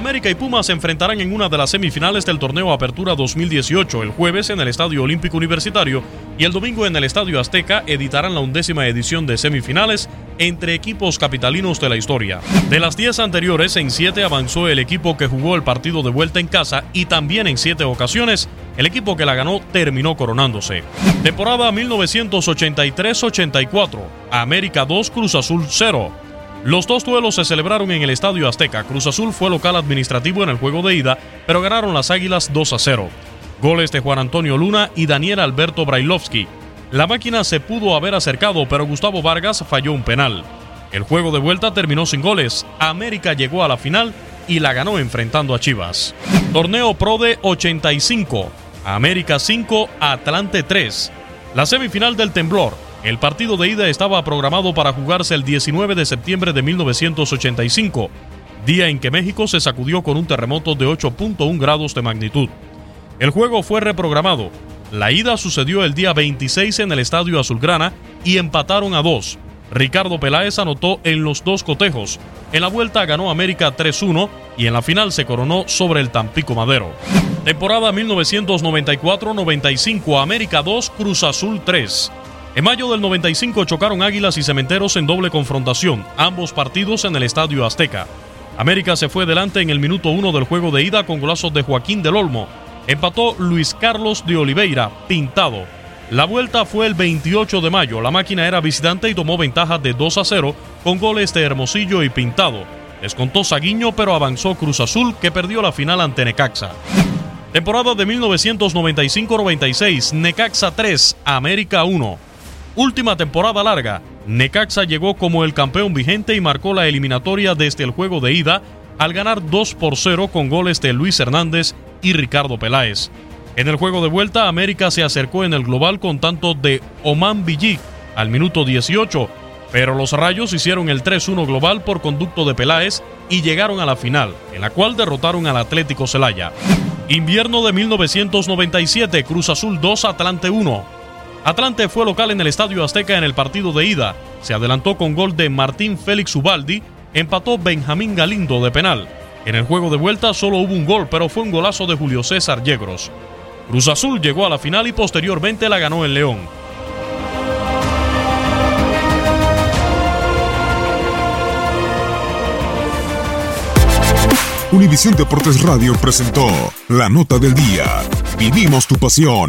América y Pumas se enfrentarán en una de las semifinales del torneo Apertura 2018 el jueves en el Estadio Olímpico Universitario y el domingo en el Estadio Azteca editarán la undécima edición de semifinales entre equipos capitalinos de la historia. De las 10 anteriores, en 7 avanzó el equipo que jugó el partido de vuelta en casa y también en 7 ocasiones el equipo que la ganó terminó coronándose. Temporada 1983-84, América 2, Cruz Azul 0. Los dos duelos se celebraron en el Estadio Azteca. Cruz Azul fue local administrativo en el juego de ida, pero ganaron las Águilas 2 a 0. Goles de Juan Antonio Luna y Daniel Alberto Brailovsky. La máquina se pudo haber acercado, pero Gustavo Vargas falló un penal. El juego de vuelta terminó sin goles. América llegó a la final y la ganó enfrentando a Chivas. Torneo Pro de 85. América 5, Atlante 3. La semifinal del temblor. El partido de ida estaba programado para jugarse el 19 de septiembre de 1985, día en que México se sacudió con un terremoto de 8.1 grados de magnitud. El juego fue reprogramado. La ida sucedió el día 26 en el Estadio Azulgrana y empataron a dos. Ricardo Peláez anotó en los dos cotejos. En la vuelta ganó América 3-1 y en la final se coronó sobre el Tampico Madero. Temporada 1994-95 América 2 Cruz Azul 3. En mayo del 95 chocaron Águilas y Cementeros en doble confrontación, ambos partidos en el Estadio Azteca. América se fue delante en el minuto 1 del juego de ida con golazos de Joaquín del Olmo. Empató Luis Carlos de Oliveira, pintado. La vuelta fue el 28 de mayo. La máquina era visitante y tomó ventaja de 2 a 0 con goles de Hermosillo y Pintado. Descontó Saguiño, pero avanzó Cruz Azul, que perdió la final ante Necaxa. Temporada de 1995-96, Necaxa 3, América 1. Última temporada larga, Necaxa llegó como el campeón vigente y marcó la eliminatoria desde el juego de ida al ganar 2 por 0 con goles de Luis Hernández y Ricardo Peláez. En el juego de vuelta, América se acercó en el global con tanto de Oman Villic al minuto 18, pero los Rayos hicieron el 3-1 global por conducto de Peláez y llegaron a la final, en la cual derrotaron al Atlético Celaya. Invierno de 1997, Cruz Azul 2, Atlante 1. Atlante fue local en el Estadio Azteca en el partido de ida. Se adelantó con gol de Martín Félix Ubaldi, empató Benjamín Galindo de penal. En el juego de vuelta solo hubo un gol, pero fue un golazo de Julio César Yegros. Cruz Azul llegó a la final y posteriormente la ganó en León. Univisión Deportes Radio presentó la nota del día. Vivimos tu pasión.